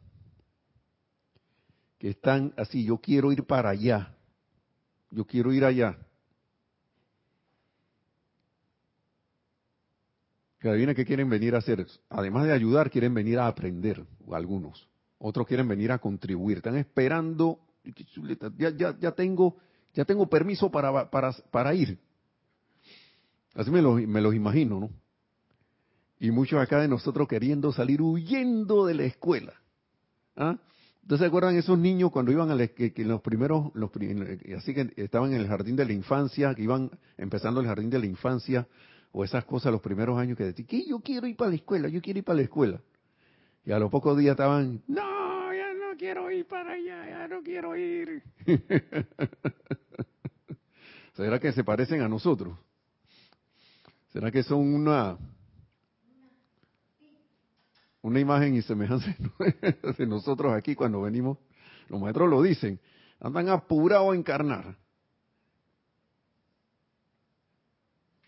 que están así, yo quiero ir para allá, yo quiero ir allá. Que adivina qué quieren venir a hacer. Además de ayudar, quieren venir a aprender, algunos. Otros quieren venir a contribuir. Están esperando, ya, tengo, permiso para, ir. Así me los, imagino, ¿no? Y muchos acá de nosotros queriendo salir huyendo de la escuela. ¿Ah? ¿Ustedes se acuerdan esos niños cuando iban a que, los primeros, los, así que estaban en el jardín de la infancia, que iban empezando el jardín de la infancia, o esas cosas los primeros años que decían, que yo quiero ir para la escuela, yo quiero ir para la escuela. Y a los pocos días estaban, no, ya no quiero ir para allá, ya no quiero ir. ¿Será que se parecen a nosotros? ¿Será que son una, una imagen y semejanza de nosotros aquí cuando venimos. Los maestros lo dicen, andan apurados a encarnar.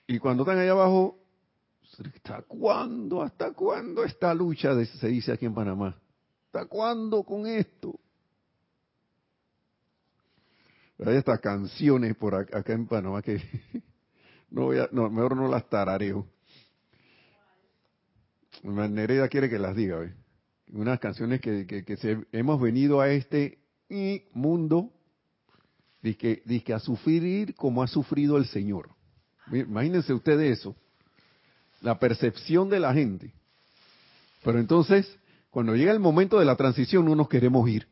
Y cuando están allá abajo, ¿hasta cuándo? ¿Hasta cuándo esta lucha? Se dice aquí en Panamá. ¿Hasta cuándo con esto? Hay estas canciones por acá, en Panamá que no voy a, no, mejor no las tarareo. Nereida quiere que las diga, Unas canciones que, que, hemos venido a este mundo que a sufrir como ha sufrido el Señor. Imagínense ustedes eso. La percepción de la gente. Pero entonces, cuando llega el momento de la transición, no nos queremos ir.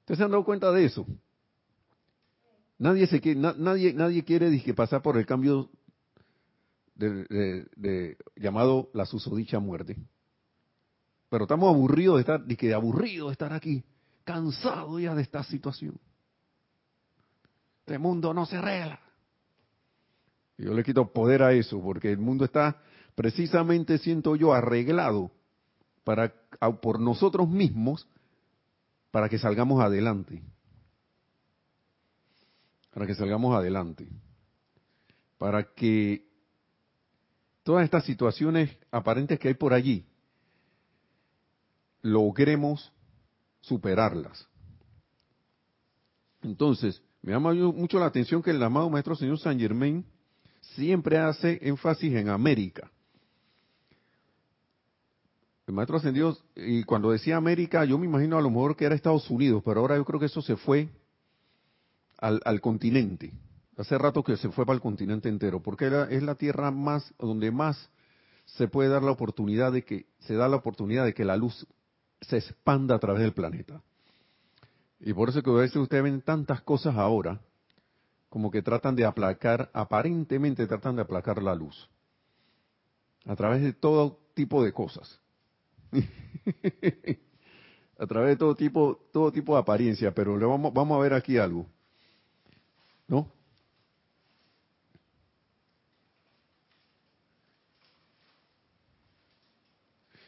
¿Ustedes se han dado cuenta de eso? Nadie, se quiere, nadie, quiere pasar por el cambio llamado la susodicha muerte. Pero estamos aburridos de estar, de que aburrido de estar aquí. cansado ya de esta situación. Este mundo no se arregla. Yo le quito poder a eso, porque el mundo está precisamente, siento yo, arreglado para por nosotros mismos para que salgamos adelante. Para que salgamos adelante. Para que todas estas situaciones aparentes que hay por allí logremos superarlas. Entonces, me llama mucho la atención que el amado Maestro Señor San Germain siempre hace énfasis en América. El Maestro Ascendido, y cuando decía América, yo me imagino a lo mejor que era Estados Unidos, pero ahora yo creo que eso se fue al, continente. Hace rato que se fue para el continente entero, porque es la tierra más, donde más se puede dar la oportunidad de que, se da la oportunidad de que la luz se expanda a través del planeta. Y por eso que a veces ustedes ven tantas cosas ahora, como que tratan de aplacar, aparentemente tratan de aplacar la luz. A través de todo tipo de cosas. a través de todo tipo, todo tipo de apariencia, pero le vamos, vamos a ver aquí algo. ¿No?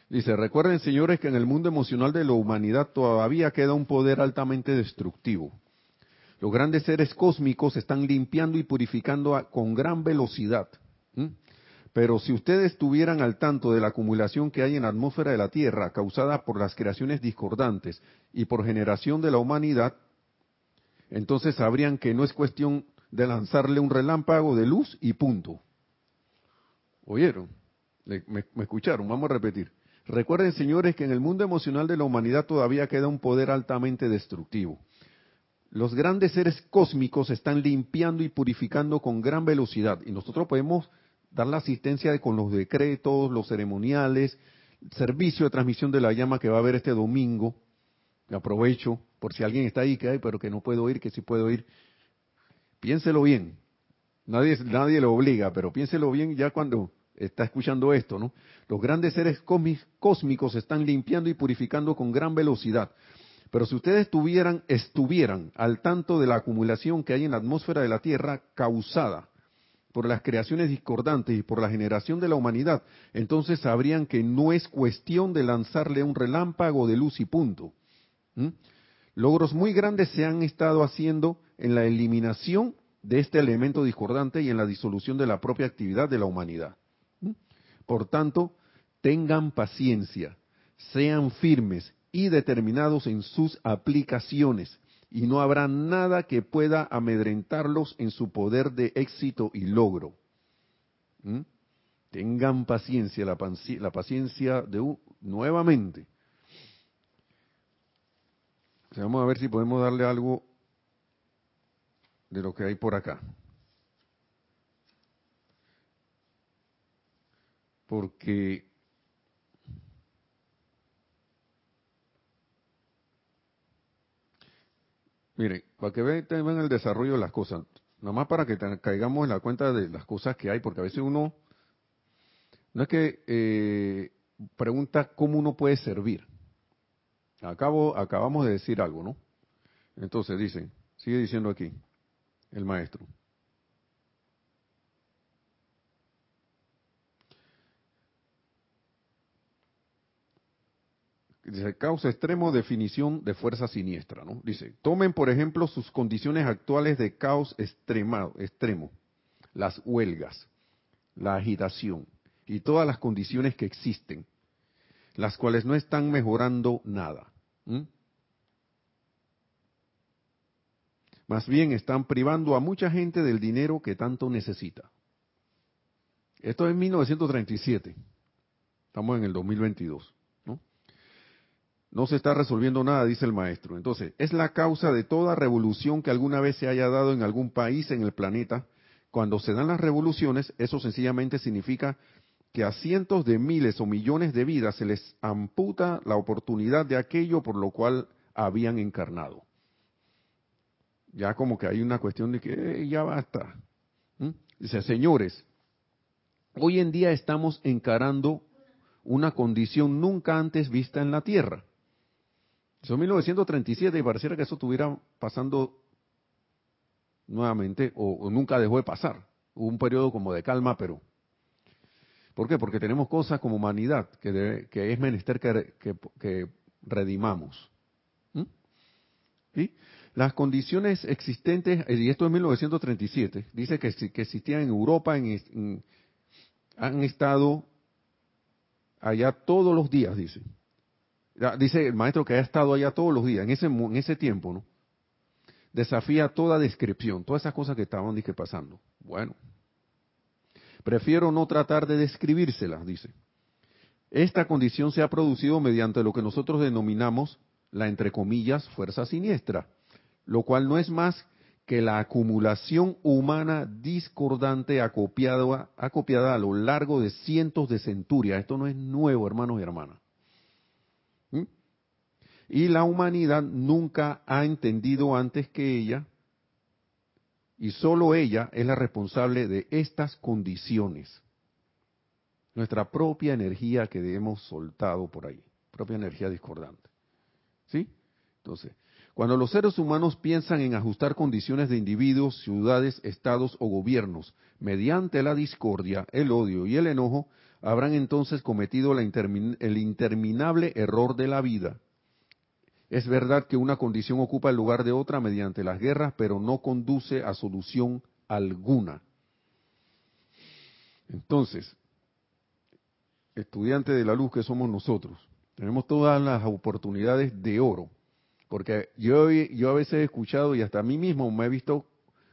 Dice, recuerden señores que en el mundo emocional de la humanidad todavía queda un poder altamente destructivo. Los grandes seres cósmicos están limpiando y purificando con gran velocidad. Pero si ustedes estuvieran al tanto de la acumulación que hay en la atmósfera de la Tierra causada por las creaciones discordantes y por generación de la humanidad, entonces sabrían que no es cuestión de lanzarle un relámpago de luz y punto. ¿Oyeron? me escucharon? Vamos a repetir. Recuerden, señores, que en el mundo emocional de la humanidad todavía queda un poder altamente destructivo. Los grandes seres cósmicos están limpiando y purificando con gran velocidad y nosotros podemos dar la asistencia con los decretos, los ceremoniales, servicio de transmisión de la llama que va a haber este domingo. Aprovecho por si alguien está ahí que hay, pero que no puedo ir, que sí puedo ir. Piénselo bien. Nadie, nadie lo obliga, pero piénselo bien ya cuando está escuchando esto, ¿no? Los grandes seres cósmicos están limpiando y purificando con gran velocidad. Pero si ustedes estuvieran, estuvieran al tanto de la acumulación que hay en la atmósfera de la Tierra causada por las creaciones discordantes y por la generación de la humanidad, entonces sabrían que no es cuestión de lanzarle un relámpago de luz y punto. Logros muy grandes se han estado haciendo en la eliminación de este elemento discordante y en la disolución de la propia actividad de la humanidad. Por tanto, tengan paciencia, sean firmes y determinados en sus aplicaciones, y no habrá nada que pueda amedrentarlos en su poder de éxito y logro. ¿Mm? Tengan paciencia, la, paciencia de nuevamente. vamos a ver si podemos darle algo de lo que hay por acá. porque Mire, para que vean el desarrollo de las cosas, nada más para que caigamos en la cuenta de las cosas que hay, porque a veces uno, no es que eh, pregunta cómo uno puede servir. Acabo, acabamos de decir algo, ¿no? Entonces dice, sigue diciendo aquí el maestro. Dice, causa extremo, definición de fuerza siniestra, ¿no? Dice, tomen por ejemplo sus condiciones actuales de caos extremado, extremo, las huelgas, la agitación y todas las condiciones que existen, las cuales no están mejorando nada. Más bien están privando a mucha gente del dinero que tanto necesita. Esto es en 1937. Estamos en el 2022. No se está resolviendo nada, dice el maestro. Entonces, es la causa de toda revolución que alguna vez se haya dado en algún país en el planeta. Cuando se dan las revoluciones, eso sencillamente significa que a cientos de miles o millones de vidas se les amputa la oportunidad de aquello por lo cual habían encarnado. Ya como que hay una cuestión de que ya basta. Dice, señores, hoy en día estamos encarando una condición nunca antes vista en la Tierra Son 1937 y pareciera que eso estuviera pasando nuevamente o, nunca dejó de pasar. Hubo un periodo como de calma, pero... ¿Por qué? Porque tenemos cosas como humanidad que, que es menester que, redimamos. ¿Sí? Las condiciones existentes, y esto es 1937, dice que, que existían en Europa, en, han estado allá todos los días, dice. Dice el maestro que ha estado allá todos los días, en ese, en ese tiempo, ¿no? Desafía toda descripción, todas esas cosas que estaban dije, pasando. Bueno, prefiero no tratar de describírselas, dice. Esta condición se ha producido mediante lo que nosotros denominamos la, entre comillas, fuerza siniestra, lo cual no es más que la acumulación humana discordante acopiada, acopiada a lo largo de cientos de centurias. Esto no es nuevo, hermanos y hermanas. Y la humanidad nunca ha entendido antes que ella, y solo ella es la responsable de estas condiciones. Nuestra propia energía que hemos soltado por ahí, propia energía discordante. ¿Sí? Entonces, cuando los seres humanos piensan en ajustar condiciones de individuos, ciudades, estados o gobiernos mediante la discordia, el odio y el enojo, habrán entonces cometido el interminable error de la vida. Es verdad que una condición ocupa el lugar de otra mediante las guerras, pero no conduce a solución alguna. Entonces, estudiantes de la luz que somos nosotros, tenemos todas las oportunidades de oro porque yo, yo a veces he escuchado y hasta a mí mismo me he visto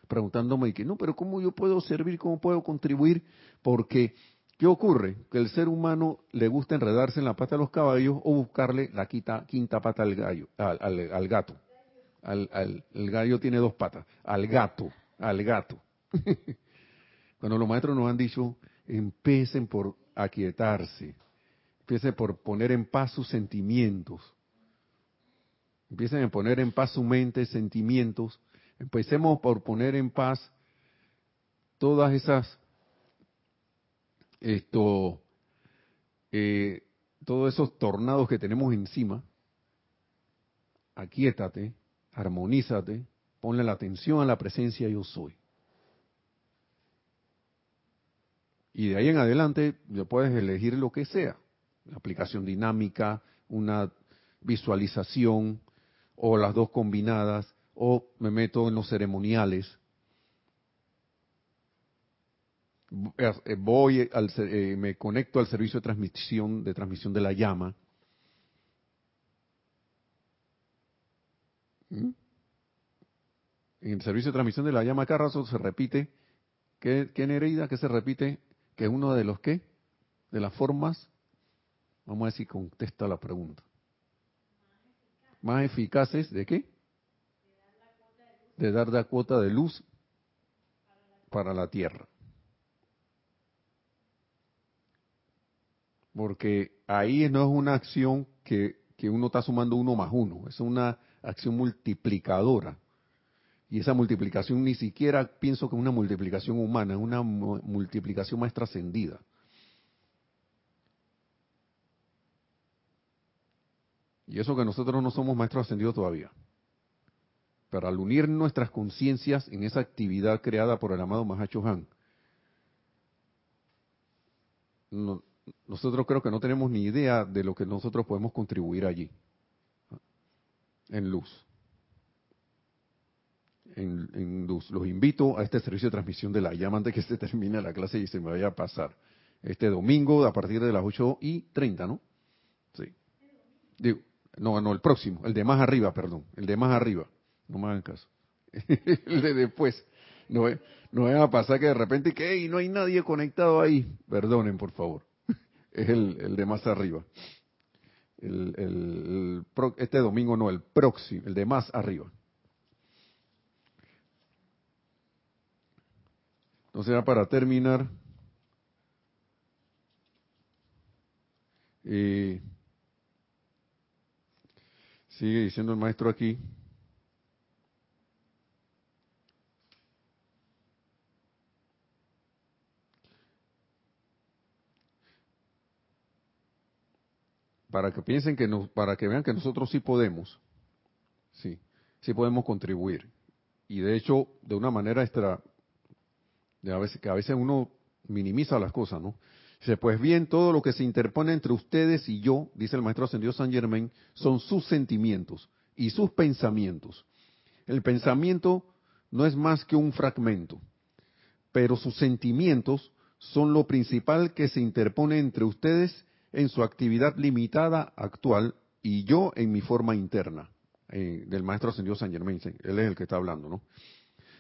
preguntándome que no, pero ¿cómo yo puedo servir? ¿Cómo puedo contribuir? Porque, ¿qué ocurre? Que el ser humano le gusta enredarse en la pata de los caballos o buscarle la quinta, quinta pata al gallo, al, gato. Al, el gallo tiene dos patas. Al gato, al gato. Cuando los maestros nos han dicho, empiecen por aquietarse, empiecen por poner en paz sus sentimientos, Empiecen a poner en paz su mente, sentimientos. Empecemos por poner en paz todas esas, esto, eh, todos esos tornados que tenemos encima. Aquíétate, armonízate, ponle la atención a la presencia yo soy. Y de ahí en adelante ya puedes elegir lo que sea. Aplicación dinámica, una visualización, o las dos combinadas, o me meto en los ceremoniales. Eh, voy al, eh, me conecto al servicio de transmisión de transmisión de la llama. ¿Mm? En el servicio de transmisión de la llama Carrazo se repite, ¿qué, qué Nereida? ¿Qué se repite? Que uno de los qué? De las formas, vamos a si contesta la pregunta más eficaces de qué? De dar la cuota de luz para la tierra. Porque ahí no es una acción que, que uno está sumando uno más uno, es una acción multiplicadora. Y esa multiplicación ni siquiera pienso que es una multiplicación humana, es una multiplicación más trascendida. Y eso que nosotros no somos maestros ascendidos todavía. Pero al unir nuestras conciencias en esa actividad creada por el amado Mahacho Han, nosotros creo que no tenemos ni idea de lo que nosotros podemos contribuir allí, en luz. En, luz. Los invito a este servicio de transmisión de la llama antes que se termine la clase y se me vaya a pasar. Este domingo a partir de las 8 y 30, ¿no? Sí. Digo, no, no, el próximo, el de más arriba, perdón, el de más arriba. No me hagan caso. el de después. No, no va a pasar que de repente que no hay nadie conectado ahí. Perdonen, por favor. Es el, el de más arriba. El, el, este domingo no, el próximo, el de más arriba. Entonces, ya para terminar, eh, Sigue diciendo el maestro aquí. Para que piensen que nos, para que vean que nosotros sí podemos, sí, sí podemos contribuir. Y de hecho, de una manera extra, de a veces, que a veces uno minimiza las cosas, ¿no? Dice, pues bien, todo lo que se interpone entre ustedes y yo, dice el maestro ascendido San Germain, son sus sentimientos y sus pensamientos. El pensamiento no es más que un fragmento, pero sus sentimientos son lo principal que se interpone entre ustedes en su actividad limitada actual y yo en mi forma interna, eh, del maestro ascendido San Germain, él es el que está hablando, ¿no?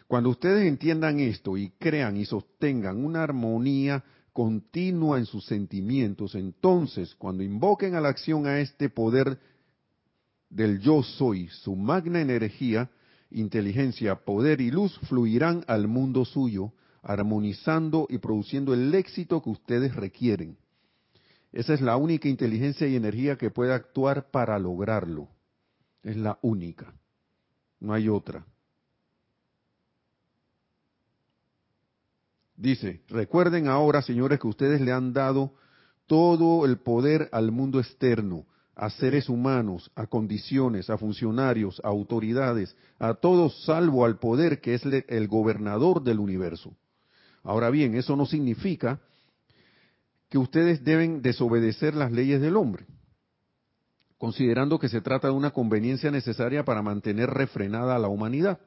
Cuando ustedes entiendan esto y crean y sostengan una armonía continua en sus sentimientos, entonces cuando invoquen a la acción a este poder del yo soy, su magna energía, inteligencia, poder y luz fluirán al mundo suyo, armonizando y produciendo el éxito que ustedes requieren. Esa es la única inteligencia y energía que puede actuar para lograrlo. Es la única. No hay otra. Dice, recuerden ahora, señores, que ustedes le han dado todo el poder al mundo externo, a seres humanos, a condiciones, a funcionarios, a autoridades, a todos salvo al poder que es el gobernador del universo. Ahora bien, eso no significa que ustedes deben desobedecer las leyes del hombre, considerando que se trata de una conveniencia necesaria para mantener refrenada a la humanidad.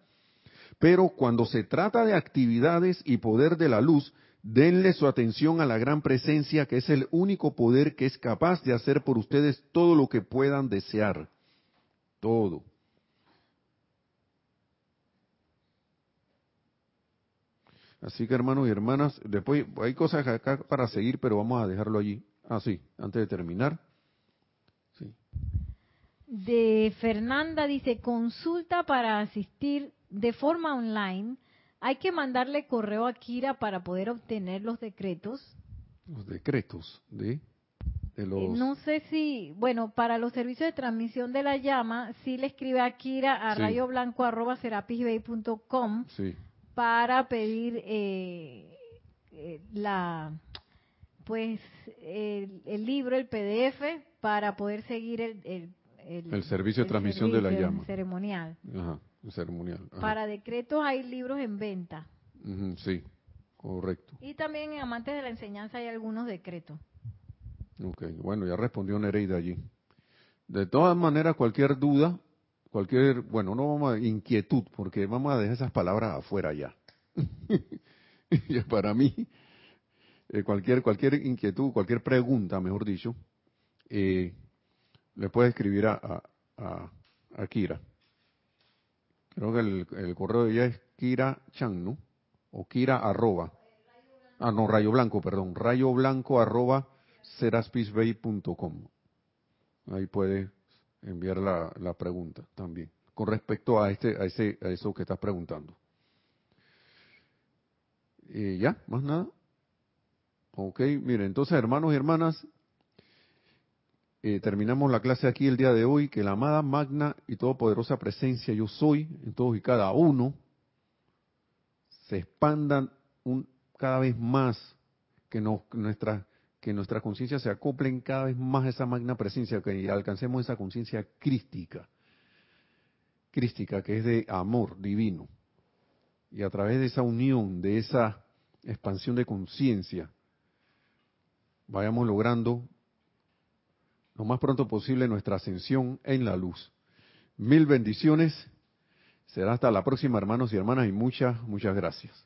Pero cuando se trata de actividades y poder de la luz, denle su atención a la gran presencia que es el único poder que es capaz de hacer por ustedes todo lo que puedan desear. Todo. Así que hermanos y hermanas, después hay cosas acá para seguir, pero vamos a dejarlo allí. Ah, sí, antes de terminar. Sí. De Fernanda dice, consulta para asistir de forma online, ¿hay que mandarle correo a Kira para poder obtener los decretos? Los decretos de, de los... No sé si, bueno, para los servicios de transmisión de la llama, sí le escribe a Kira a rayoblanco.com sí. Para pedir eh, eh, la pues el, libro, el PDF, para poder seguir el, el, el servicio de transmisión de la llama. Ceremonial. Ajá ceremonial. Para decretos hay libros en venta. sí, correcto. Y también en Amantes de la Enseñanza hay algunos decretos. Ok, bueno, ya respondió Nereida allí. De todas maneras, cualquier duda, cualquier, bueno, no vamos a inquietud, porque vamos a dejar esas palabras afuera ya. para mí, eh, cualquier, cualquier inquietud, cualquier pregunta, mejor dicho, eh, le puede escribir a, a, a Kira. Creo que el, correo de ella es Kira Chan, ¿no? O Kira arroba. Ah, no, Rayo Blanco, perdón. Rayo Blanco arroba seraspisbay.com. Ahí puede enviar la, la, pregunta también. Con respecto a este, a ese, a eso que estás preguntando. Eh, ¿Ya? ¿Más nada? Ok, miren, entonces hermanos y hermanas, eh, terminamos la clase aquí el día de hoy, que la amada magna y todopoderosa presencia yo soy en todos y cada uno se expandan un, cada vez más, que, nuestra, que nuestra conciencia se acoplen cada vez más a esa magna presencia, que alcancemos esa conciencia crística, crística que es de amor divino. Y a través de esa unión, de esa expansión de conciencia, vayamos logrando lo más pronto posible nuestra ascensión en la luz. Mil bendiciones. Será hasta la próxima, hermanos y hermanas, y muchas, muchas gracias.